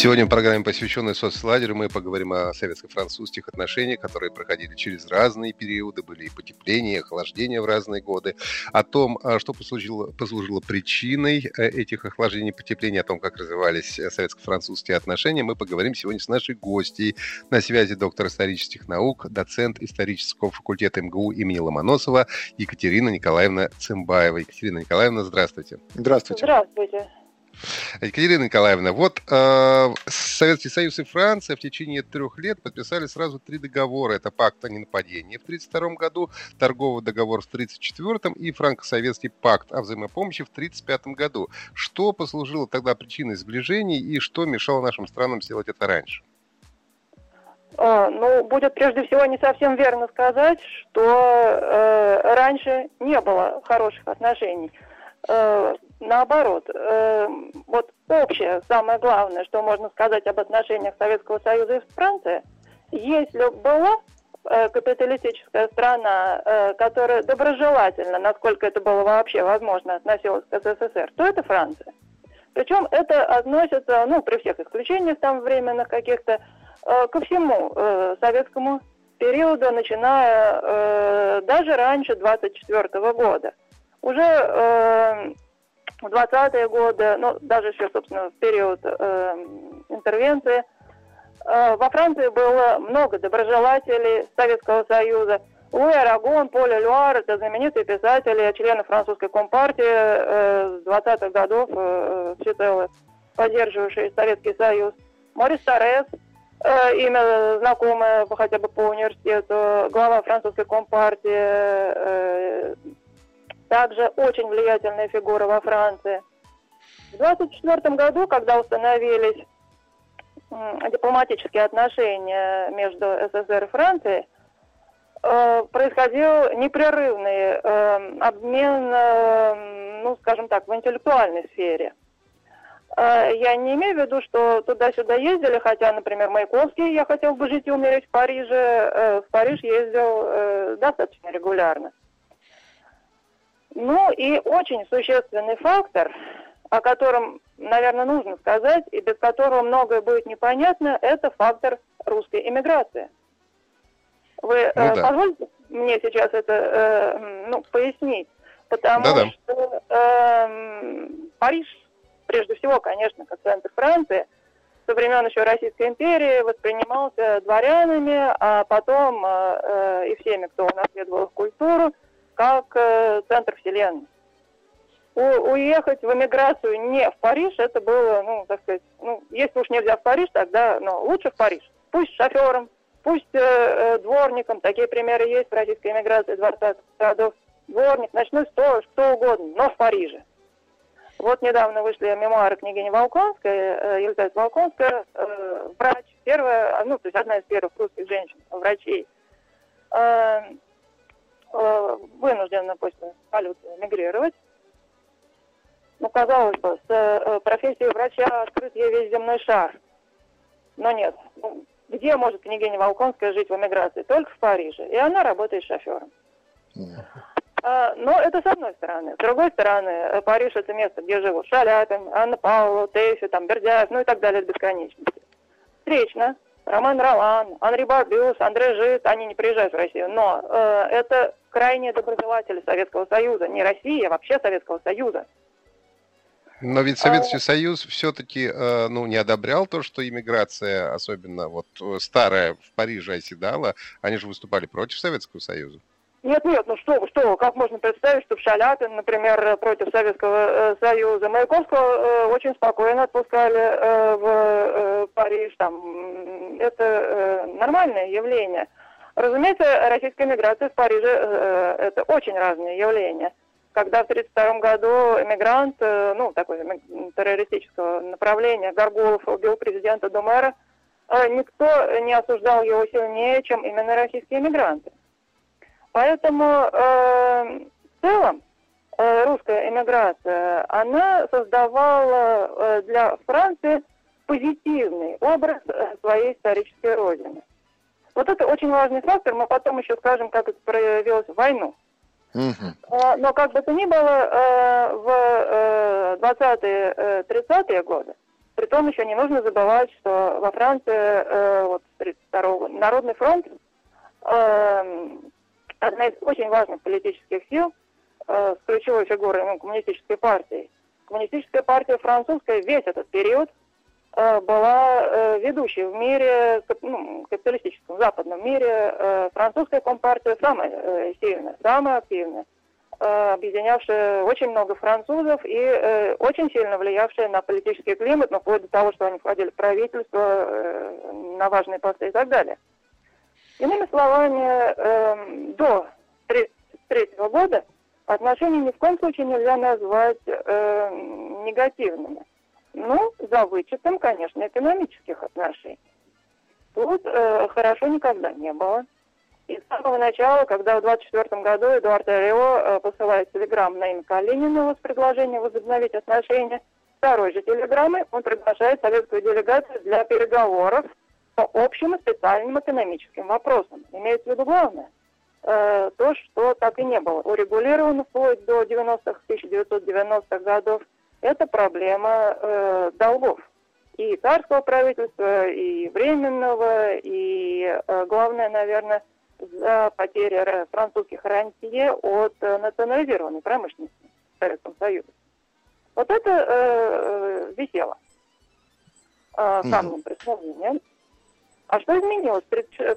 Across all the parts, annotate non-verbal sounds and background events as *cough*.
Сегодня в программе, посвященной соцлагерю, мы поговорим о советско-французских отношениях, которые проходили через разные периоды, были и потепления, и охлаждения в разные годы, о том, а, что послужило, послужило причиной э, этих охлаждений и потепления, о том, как развивались э, советско-французские отношения, мы поговорим сегодня с нашей гостьей. На связи доктор исторических наук, доцент исторического факультета МГУ имени Ломоносова Екатерина Николаевна Цымбаева. Екатерина Николаевна, здравствуйте. Здравствуйте. Здравствуйте. Екатерина Николаевна, вот э, Советский Союз и Франция в течение трех лет подписали сразу три договора. Это пакт о ненападении в 1932 году, торговый договор в 1934 и франко-советский пакт о взаимопомощи в 1935 году. Что послужило тогда причиной сближений и что мешало нашим странам сделать это раньше? А, ну, будет прежде всего не совсем верно сказать, что э, раньше не было хороших отношений. Э, наоборот, э, вот общее, самое главное, что можно сказать об отношениях Советского Союза и Франции, если была э, капиталистическая страна, э, которая доброжелательно, насколько это было вообще возможно, относилась к СССР, то это Франция. Причем это относится, ну, при всех исключениях там временных каких-то, э, ко всему э, советскому периоду, начиная э, даже раньше 24 года. Уже э, в 20-е годы, ну, даже еще, собственно, в период э, интервенции, э, во Франции было много доброжелателей Советского Союза. Луи Арагон, Поле Люар, это знаменитые писатели, члены французской компартии э, с 20-х годов, э, всецело поддерживавшие Советский Союз. Морис Торрес, имя знакомое хотя бы по университету, глава французской компартии, также очень влиятельная фигура во Франции. В 1924 году, когда установились дипломатические отношения между СССР и Францией, э, происходил непрерывный э, обмен, э, ну, скажем так, в интеллектуальной сфере. Я не имею в виду, что туда-сюда ездили, хотя, например, Маяковский, я хотел бы жить и умереть в Париже, в Париж ездил достаточно регулярно. Ну и очень существенный фактор, о котором, наверное, нужно сказать, и без которого многое будет непонятно, это фактор русской эмиграции. Вы э, ну, да. позволите мне сейчас это э, ну, пояснить? Потому Да-да. что э, Париж, прежде всего, конечно, как центр Франции, со времен еще Российской империи воспринимался дворянами, а потом э, э и всеми, кто унаследовал их культуру, как э, центр вселенной. У, уехать в эмиграцию не в Париж, это было, ну, так сказать, ну, если уж нельзя в Париж, тогда, ну, лучше в Париж. Пусть шофером, пусть э, э, дворником, такие примеры есть в российской эмиграции 20-х годов. Дворник, ночной сторож, кто угодно, но в Париже. Вот недавно вышли мемуары княгини Волконской, э, Елизавета Волконская, э, врач, первая, ну, то есть одна из первых русских женщин, врачей. Э, вынуждены после полета мигрировать. Ну, казалось бы, с э, профессией врача открыт ей весь земной шар. Но нет. Ну, где может княгиня Волконская жить в эмиграции? Только в Париже. И она работает шофером. А, но это с одной стороны. С другой стороны, э, Париж это место, где живут Шаляпин, Анна Павлова, Тейфи, там, Бердяев, ну и так далее до бесконечности. Встречно. Роман Ролан, Анри Барбюс, Андрей Жит, они не приезжают в Россию, но э, это крайние доброжелатели Советского Союза, не России, а вообще Советского Союза. Но ведь Советский а... Союз все-таки э, ну, не одобрял то, что иммиграция, особенно вот э, старая в Париже оседала, они же выступали против Советского Союза. Нет, нет, ну что что как можно представить, что Шаляпин, например, против Советского э, Союза, Маяковского э, очень спокойно отпускали э, в э, Париж, там, это э, нормальное явление. Разумеется, российская миграция в Париже э, это очень разные явления. Когда в 1932 году эмигрант, э, ну, такой террористического направления, Горгулов убил президента Думера, э, никто не осуждал его сильнее, чем именно российские эмигранты. Поэтому э, в целом русская эмиграция, она создавала для Франции позитивный образ своей исторической родины. Вот это очень важный фактор, мы потом еще скажем, как это проявилось в войну. Угу. Но как бы то ни было, в 20-е, 30-е годы Притом еще не нужно забывать, что во Франции э, вот, 32 Народный фронт э, одна из очень важных политических сил э, с ключевой фигурой ну, коммунистической партии. Коммунистическая партия французская весь этот период э, была э, ведущей в мире, ну, капиталистическом западном мире. Э, французская компартия самая э, сильная, самая активная. Э, объединявшая очень много французов и э, очень сильно влиявшая на политический климат, но вплоть до того, что они входили в правительство, э, на важные посты и так далее. Иными словами, э, до 1933 года отношения ни в коем случае нельзя назвать э, негативными. Ну, за вычетом, конечно, экономических отношений. Тут э, хорошо никогда не было. И с самого начала, когда в 24 году Эдуард Арео э, посылает телеграмм на имя Калинина с предложением возобновить отношения, второй же телеграммой он приглашает советскую делегацию для переговоров по общим и специальным экономическим вопросам. Имеется в виду главное, э, то, что так и не было урегулировано вплоть до 90-х, 1990-х годов, это проблема э, долгов и царского правительства, и временного, и э, главное, наверное, за потери французских рантье от э, национализированной промышленности в Советском Союзе. Вот это э, э висело э, камнем преткновения. А что изменилось?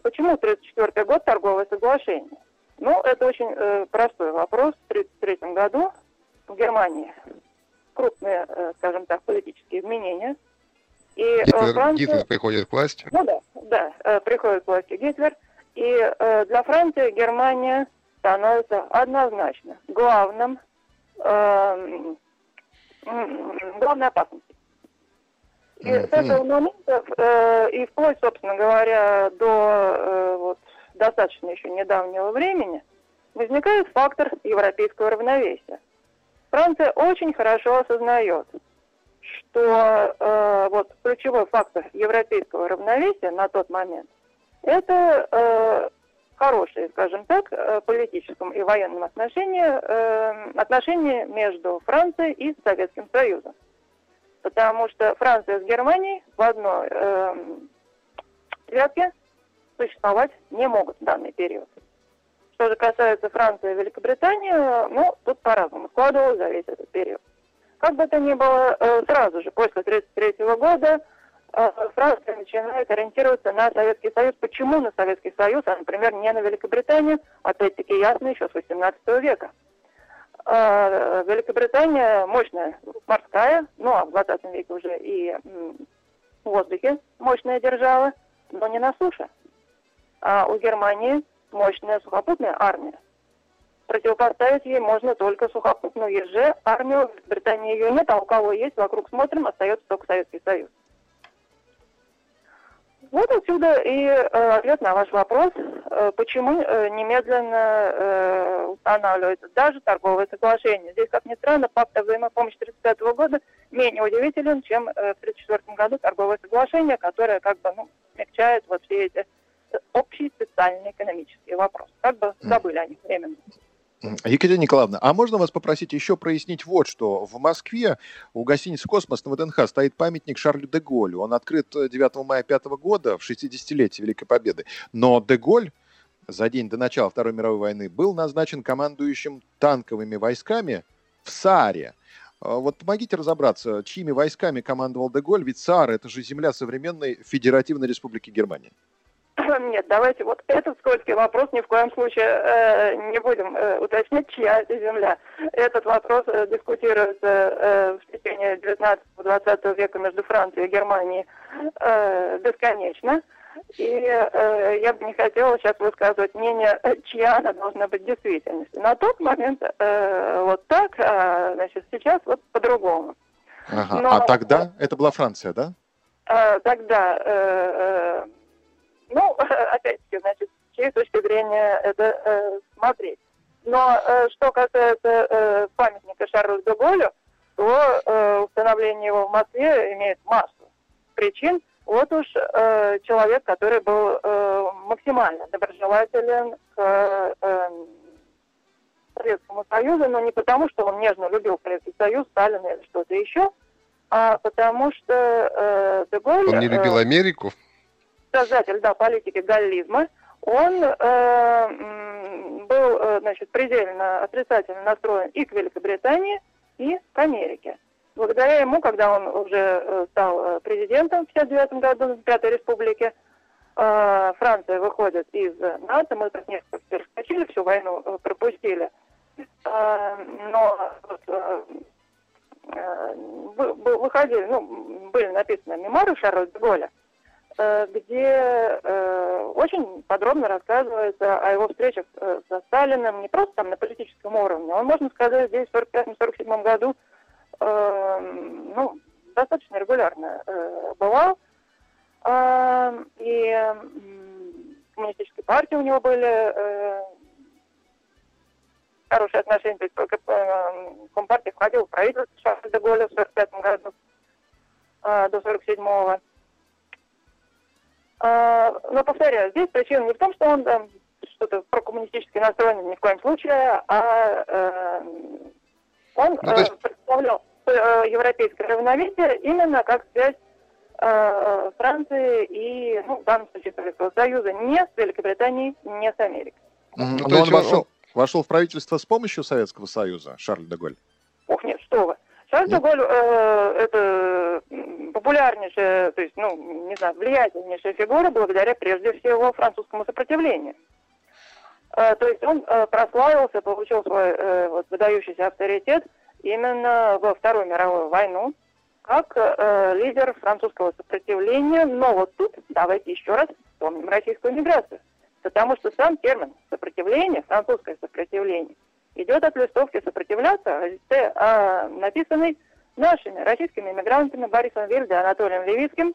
Почему 1934 год торговое соглашение? Ну, это очень э, простой вопрос. В 1933 году в Германии крупные, э, скажем так, политические изменения. И, Гитлер, э, Франция... Гитлер приходит к власти? Ну да, да, э, приходит к власти Гитлер. И для Франции Германия становится однозначно главным, главной опасностью. И mm-hmm. с этого момента, и вплоть, собственно говоря, до вот, достаточно еще недавнего времени, возникает фактор европейского равновесия. Франция очень хорошо осознает, что э, вот ключевой фактор европейского равновесия на тот момент – это э, хорошие, скажем так, э, политическом и военном отношении э, отношения между Францией и Советским Союзом. Потому что Франция с Германией в одной э, связке существовать не могут в данный период. Что же касается Франции и Великобритании, ну, тут по-разному складывалось за весь этот период. Как бы то ни было, э, сразу же, после 1933 года, Э, Франция начинает ориентироваться на Советский Союз. Почему на Советский Союз, а, например, не на Великобританию? Опять-таки ясно еще с 18 века. Э, Великобритания мощная, морская, ну а в 20 веке уже и в воздухе мощная держава, но не на суше. А у Германии мощная сухопутная армия. Противопоставить ей можно только сухопутную ЕЖ, армию, в Британии ее нет, а у кого есть, вокруг смотрим, остается только Советский Союз. Вот отсюда и э, ответ на ваш вопрос, э, почему э, немедленно э, устанавливается даже торговое соглашение. Здесь, как ни странно, пакт о взаимопомощи 1935 года менее удивителен, чем э, в 1934 году торговое соглашение, которое как бы ну, смягчает вот все эти общие специальные экономические вопросы. Как бы забыли о них временно. Екатерина Николаевна, а можно вас попросить еще прояснить вот что. В Москве у гостиницы «Космос» на ВДНХ стоит памятник Шарлю де Голлю. Он открыт 9 мая 5 года, в 60-летие Великой Победы. Но де Голль за день до начала Второй мировой войны был назначен командующим танковыми войсками в Сааре. А вот помогите разобраться, чьими войсками командовал де Голль, ведь Саар – это же земля современной Федеративной Республики Германия. Нет, давайте вот этот скользкий вопрос ни в коем случае э, не будем э, уточнять, чья это земля. Этот вопрос э, дискутируется э, в течение 19-20 века между Францией и Германией э, бесконечно. И э, я бы не хотела сейчас высказывать мнение, чья она должна быть в действительности. На тот момент э, вот так, а значит, сейчас вот по-другому. Ага. Но, а тогда это была Франция, да? Э, тогда... Э, э, ну, *laughs* опять-таки, значит, с чьей точки зрения это э, смотреть. Но э, что касается э, памятника Шарлю де Голлю, то э, установление его в Москве имеет массу причин. Вот уж э, человек, который был э, максимально доброжелателен к э, Советскому Союзу, но не потому, что он нежно любил Советский Союз, Сталина или что-то еще, а потому что э, Деголь... Он не любил э, Америку? Создатель, да, политики галлизма. Он э, был, э, значит, предельно отрицательно настроен и к Великобритании, и к Америке. Благодаря ему, когда он уже э, стал э, президентом в 1959 году в Пятой Республике, Франция выходит из НАТО, мы так несколько перескочили, всю войну пропустили. Но выходили, ну, были написаны мемуары Шарля де где очень подробно рассказывается о его встречах со Сталиным, не просто там на политическом уровне. Он, можно сказать, здесь в 1945-1947 году э, ну, достаточно регулярно э, бывал. Э, и э, коммунистической партии у него были э, хорошие отношения. То есть э, Компартия входила в правительство Шарля де Голля в 45 году э, до 47-го. Э, но, повторяю, здесь причина не в том, что он там что-то прокоммунистически настроен ни в коем случае, а э, он ну, есть... э, представлял э, европейское равновесие именно как связь э, Франции и, ну, в данном случае Советского Союза, не с Великобританией, не с Америкой. Mm-hmm. Но он вошел, вошел в правительство с помощью Советского Союза, Шарль де Голь? Ох, нет, что вы. Шарль де Голь э, это популярнейшая, то есть, ну, не знаю, влиятельнейшая фигура благодаря прежде всего французскому сопротивлению. Э, то есть он э, прославился, получил свой э, вот, выдающийся авторитет именно во Вторую мировую войну как лидер французского сопротивления. Но вот тут давайте еще раз вспомним российскую миграцию. Потому что сам термин сопротивление, французское сопротивление, идет от листовки сопротивляться, написанной нашими российскими иммигрантами Борисом Вильде Анатолием Левицким.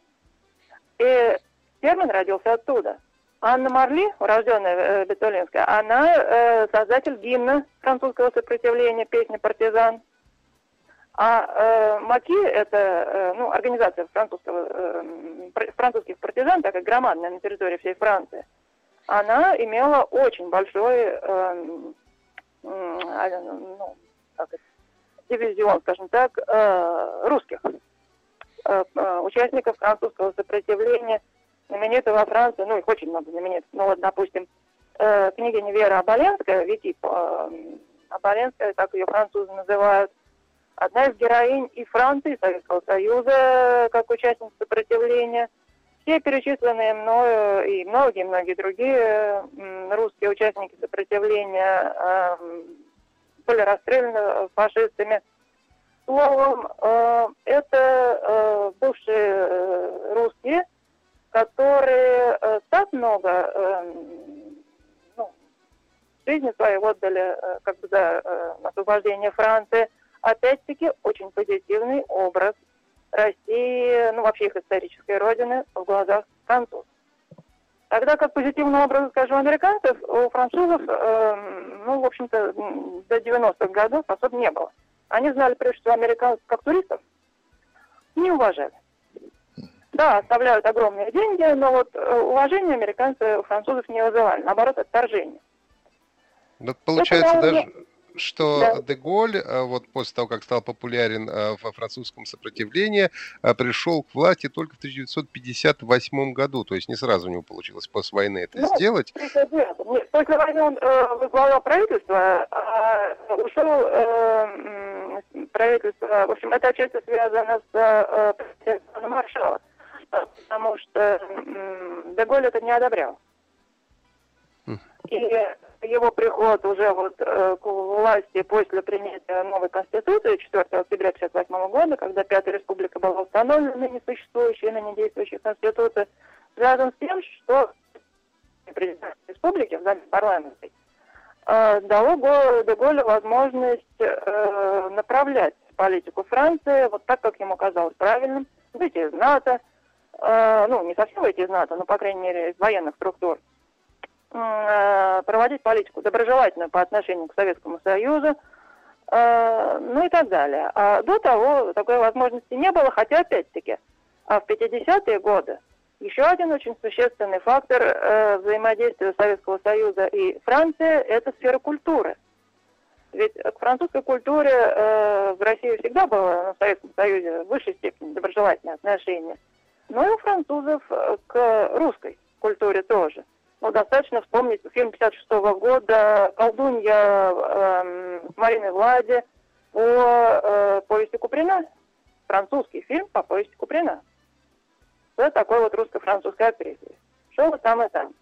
И термин родился оттуда – Анна Марли, урожденная э, Бетулинская, она э, создатель гимна французского сопротивления, песни «Партизан». А э, МАКИ – это э, ну, организация французского, э, французских партизан, такая громадная на территории всей Франции. Она имела очень большой э, ну, как это, дивизион, скажем так, э, русских э, э участников французского сопротивления – знаменитые во Франции, ну их очень много знаменитых, ну вот, допустим, княгиня Вера Аболенская, Вити э, Аболенская, так ее французы называют, одна из героинь и Франции, Советского Союза, как участница сопротивления. Все перечисленные мною и многие-многие другие русские участники сопротивления э, были расстреляны фашистами. Словом, э, это э, бывшие э, русские, которые так много э, ну, жизни своей отдали как бы за освобождение Франции. Опять-таки очень позитивный образ России, ну вообще их исторической родины в глазах французов. Тогда как позитивный образ, скажем, американцев, у французов, э, ну, в общем-то, до 90-х годов особо не было. Они знали, прежде всего, американцев как туристов, не уважали. Да, оставляют огромные деньги, но вот э, уважение американцы у французов не вызывали, наоборот, отторжение. Ну, получается Это, даже, что да. Деголь, э, вот после того, как стал популярен э, во французском сопротивлении, пришел к власти только в 1958 году, то есть не сразу у него получилось после войны это ну, сделать. Нет, после войны он э, возглавлял правительство, а ушел э, правительство, в общем, это отчасти связано с э, маршала потому что Деголь это не одобрял. И его приход уже вот э, к власти после принятия новой Конституции 4 октября 1958 года, когда Пятая Республика была установлена, ныне существующая, ныне действующая Конституция, связан с тем, что президент республики в зале парламента э, дало Деголю возможность э, направлять политику Франции вот так, как ему казалось правильным, выйти из НАТО, Э, ну, не совсем выйти из НАТО, но, по крайней мере, из военных структур, проводить политику доброжелательную по отношению к Советскому Союзу, э, ну и так далее. А до того такой возможности не было, хотя опять-таки а в 50-е годы еще один очень существенный фактор э, взаимодействия Советского Союза и Франции – это сфера культуры. Ведь к французской культуре э, в России всегда было, в Советском Союзе, в высшей степени доброжелательное отношение. Но и у французов э, к русской культуре тоже. Ну, достаточно вспомнить фильм 56 -го года «Колдунья» э, с Мариной Влади по э, повести Куприна. Французский фильм по повести Куприна с такой вот русско-французской актрисой. Что вот там и там.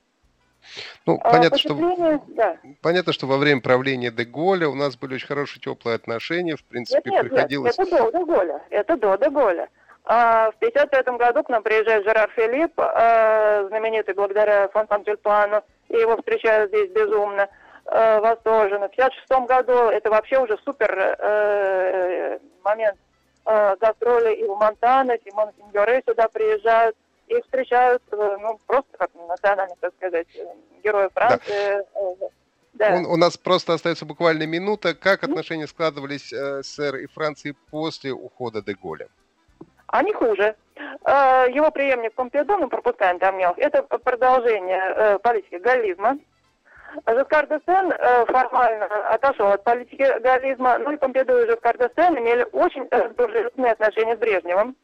Ну, а, понятно, что, да. понятно, что во время правления Деголя у нас были очень хорошие теплые отношения. В принципе, нет, нет, приходилось... Нет, это до Деголя. Это до Деголя. А, в 1955 году к нам приезжает Жерар Филипп, а, знаменитый благодаря Фонтан Тюльпану, и его встречают здесь безумно а, восторженно. В 1956 году это вообще уже супер э, момент гастроли и у Монтана, и Монсеньоры сюда приезжают, и встречают, э, ну, просто как национальных, так сказать, э, героев Франции. Да. Да. У, у нас просто остается буквально минута. Как отношения складывались э, СССР и Франции после ухода Деголя? Они хуже. Его преемник Помпиду, ну, пропускаем там мелк, это продолжение политики галлизма. Жескар Десен э, формально отошел от политики галлизма, ну и Помпиду и Жескар Десен имели очень э, дружественные отношения с Брежневым.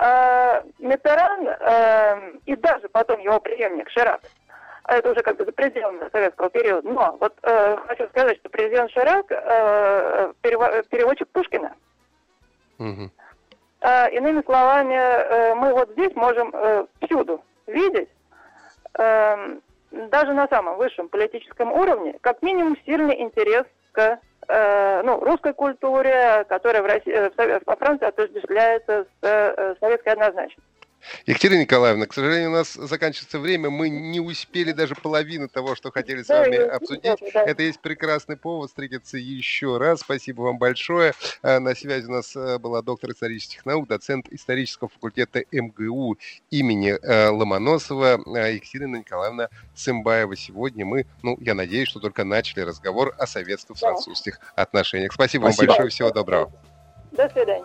Э, Митеран э, и даже потом его преемник Ширак, это уже как бы за пределами советского периода, но вот э, хочу сказать, что президент Ширак э, переводчик Пушкина. Угу. Э, иными словами, э, мы вот здесь можем э, всюду видеть даже на самом высшем политическом уровне, как минимум сильный интерес к ну, русской культуре, которая в, России, во Франции отождествляется с советской однозначно. Екатерина Николаевна, к сожалению, у нас заканчивается время. Мы не успели даже половину того, что хотели с вами обсудить. Это есть прекрасный повод встретиться еще раз. Спасибо вам большое. Э, на связи у нас э, была доктор исторических наук, доцент исторического факультета МГУ имени э, Ломоносова Екатерина Николаевна Цымбаева. Сегодня мы, ну, я надеюсь, что только начали разговор о советско-французских отношениях. Спасибо, Спасибо вам большое. Всего доброго. До свидания.